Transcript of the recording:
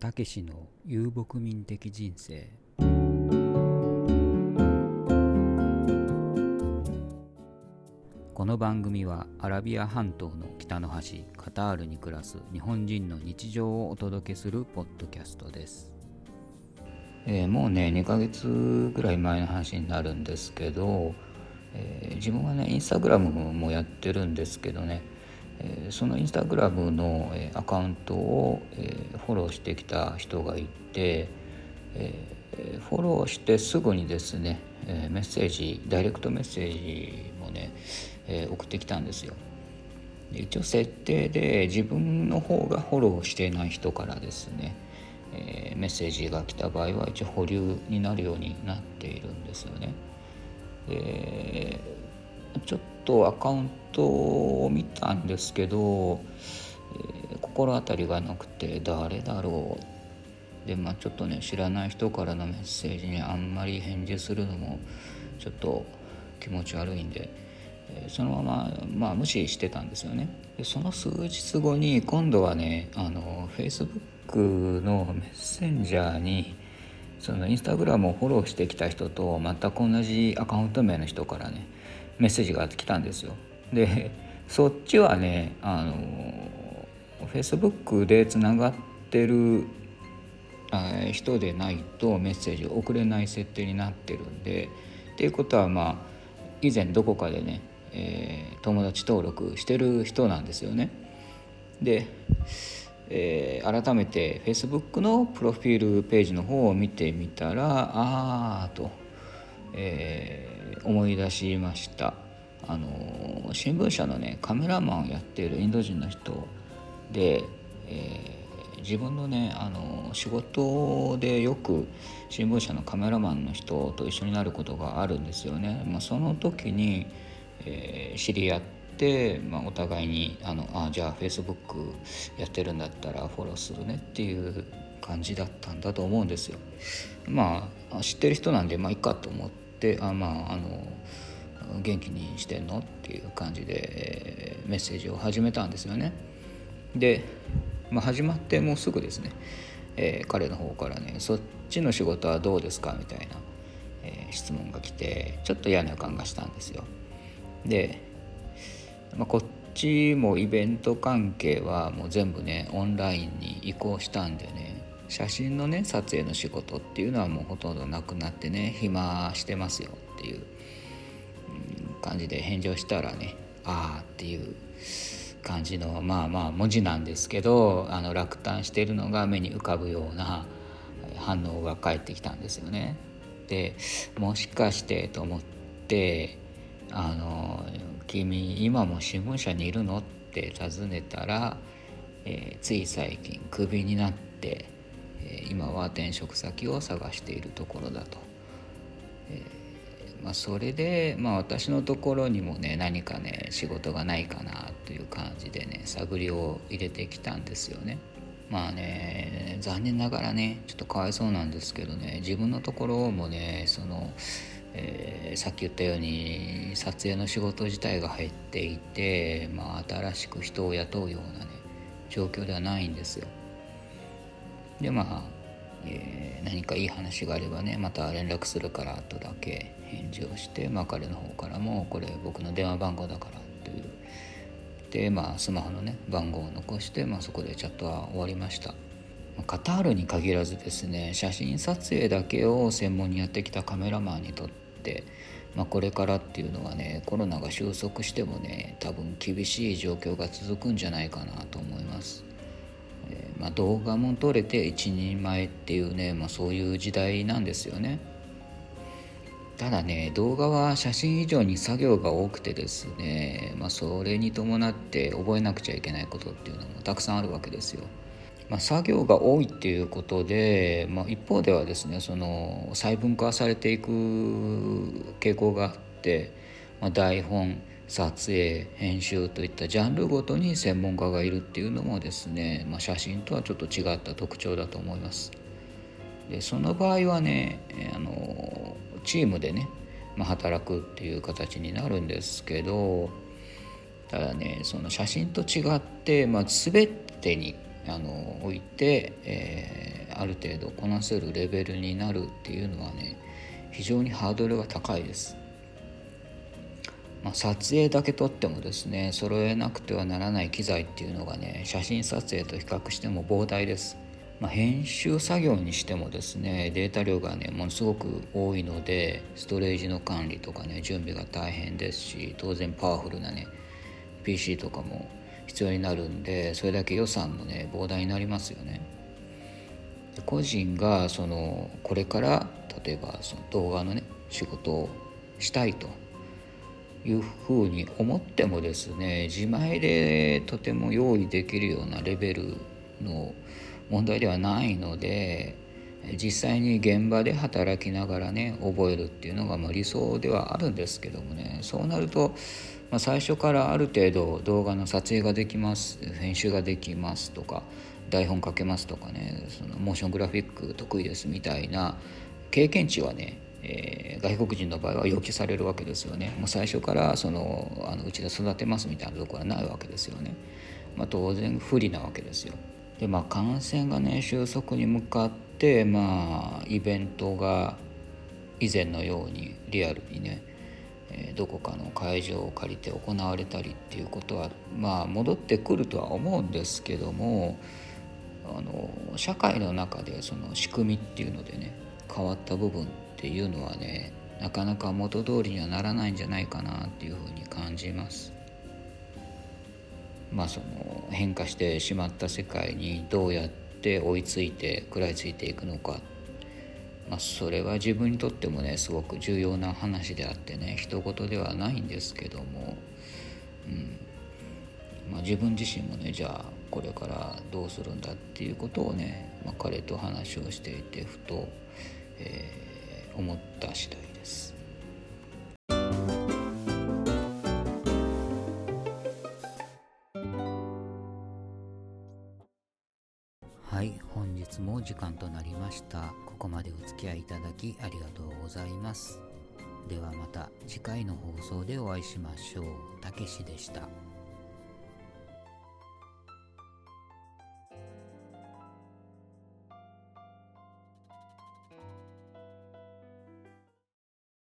たけしの遊牧民的人生。この番組はアラビア半島の北の端カタールに暮らす日本人の日常をお届けするポッドキャストです、えー、もうね2ヶ月ぐらい前の話になるんですけど、えー、自分はねインスタグラムもやってるんですけどね。えそのインスタグラムの、えアカウントを、えフォローしてきた人がいて、えフォローしてすぐにですね、えメッセージダイレクトメッセージもね、え送ってきたんですよ。で一応設定で自分の方がフォローしていない人からですね、えメッセージが来た場合は一応保留になるようになっているんですよね。ちょっとアカウントを見たんですけど、えー、心当たりがなくて誰だろう。でまあちょっとね知らない人からのメッセージにあんまり返事するのもちょっと気持ち悪いんで、えー、そのまま、まあ、無視してたんですよね。でその数日後に今度はねあの Facebook のメッセンジャーにそのインスタグラムをフォローしてきた人と全く同じアカウント名の人からねメッセージが来たんですよ。でそっちはねあのフェイスブックでつながってる人でないとメッセージを送れない設定になってるんでっていうことはまあ以前どこかでね、えー、友達登録してる人なんですよね。で、えー、改めて Facebook のプロフィールページの方を見てみたらああと、え、思い出しました。あの新聞社のねカメラマンをやっているインド人の人で、えー、自分のねあの仕事でよく新聞社のカメラマンの人と一緒になることがあるんですよね。まあ、その時に、えー、知り合って、まあ、お互いにあのあじゃあフェイスブックやってるんだったらフォローするねっていう感じだったんだと思うんですよ。まあ知ってる人なんでまあいいかと思ってあまああの元気にしてんの？っていう感じでメッセージを始めたんですよね。で、まあ、始まってもうすぐですね、えー、彼の方からね「そっちの仕事はどうですか?」みたいな、えー、質問が来てちょっと嫌な予感がしたんですよ。で、まあ、こっちもイベント関係はもう全部ねオンラインに移行したんでね写真のね撮影の仕事っていうのはもうほとんどなくなってね暇してますよっていう感じで返事をしたらね「ああ」っていう感じのまあまあ文字なんですけどあの落胆しているのが目に浮かぶような反応が返ってきたんですよね。でもしかしてと思って「あの君今も新聞社にいるの?」って尋ねたら、えー、つい最近クビになって、え、今は転職先を探しているところだと。えーまあ、それで、まあ、私のところにもね何かね仕事がないかなという感じでね探りを入れてきたんですよね。まあね残念ながらねちょっとかわいそうなんですけどね自分のところもねその、えー、さっき言ったように撮影の仕事自体が入っていて、まあ、新しく人を雇うようなね状況ではないんですよ。でまあえー、何かいい話があればねまた連絡するからとだけ返事をして、まあ、彼の方からもこれ僕の電話番号だからというで、まあ、スマホのね番号を残して、まあ、そこでチャットは終わりました。カタールに限らずですね写真撮影だけを専門にやってきたカメラマンにとって、まあ、これからっていうのはねコロナが収束してもね多分厳しい状況が続くんじゃないかなと思います。ー、まあ、動画も撮れて一人前っていうね、まあ、そういう時代なんですよね。ただね動画は写真以上に作業が多くてですね、まあ、それに伴って覚えなくちゃいけないことっていうのもたくさんあるわけですよ。まあ、作業が多いっていうことで、まあ、一方ではですねその細分化されていく傾向があって、まあ、台本撮影編集といったジャンルごとに専門家がいるっていうのもですね、まあ、写真とはちょっと違った特徴だと思います。でその場合はねあのチームでね、まあ、働くっていう形になるんですけどただねその写真と違って、まあ、全てにあのおいて、えある程度こなせるレベルになるっていうのはね非常にハードルが高いです。まあ、撮影だけ撮ってもですね揃えなくてはならない機材っていうのがね写真撮影と比較しても膨大です。まあ、編集作業にしてもですねデータ量がねものすごく多いのでストレージの管理とかね準備が大変ですし当然パワフルなね PC とかも必要になるんでそれだけ予算もね膨大になりますよね。個人がそのこれから例えばその動画のね仕事をしたいというふうに思ってもですね自前でとても用意できるようなレベルの問題ではないので実際に現場で働きながらね覚えるっていうのがま理想ではあるんですけどもねそうなると、まあ、最初からある程度動画の撮影ができます編集ができますとか台本書けますとかねそのモーショングラフィック得意ですみたいな経験値はねえー、外国人の場合は要求されるわけですよね。もう最初からそのあのうちで育てますみたいなところはないわけですよね。まあ、当然不利なわけですよ。でまあ感染がね収束に向かってまあイベントが以前のようにリアルにね、えー、どこかの会場を借りて行われたりっていうことはまあ戻ってくるとは思うんですけどもあの社会の中でその仕組みっていうのでね変わった部分ってていうのはねなかなか元通りにはならないんじゃないかなっていうふうに感じます。まあ、その変化してしまった世界にどうやって追いついて食らいついていくのか、まあ、それは自分にとってもねすごく重要な話であってね人事ではないんですけども、うん。まあ、自分自身もねじゃあこれからどうするんだっていうことをね、まあ、彼と話をしていてふと、えー、思った次第です。はい本日も時間となりました。ここまでお付き合いいただきありがとうございます。ではまた次回の放送でお会いしましょう。たけしでした。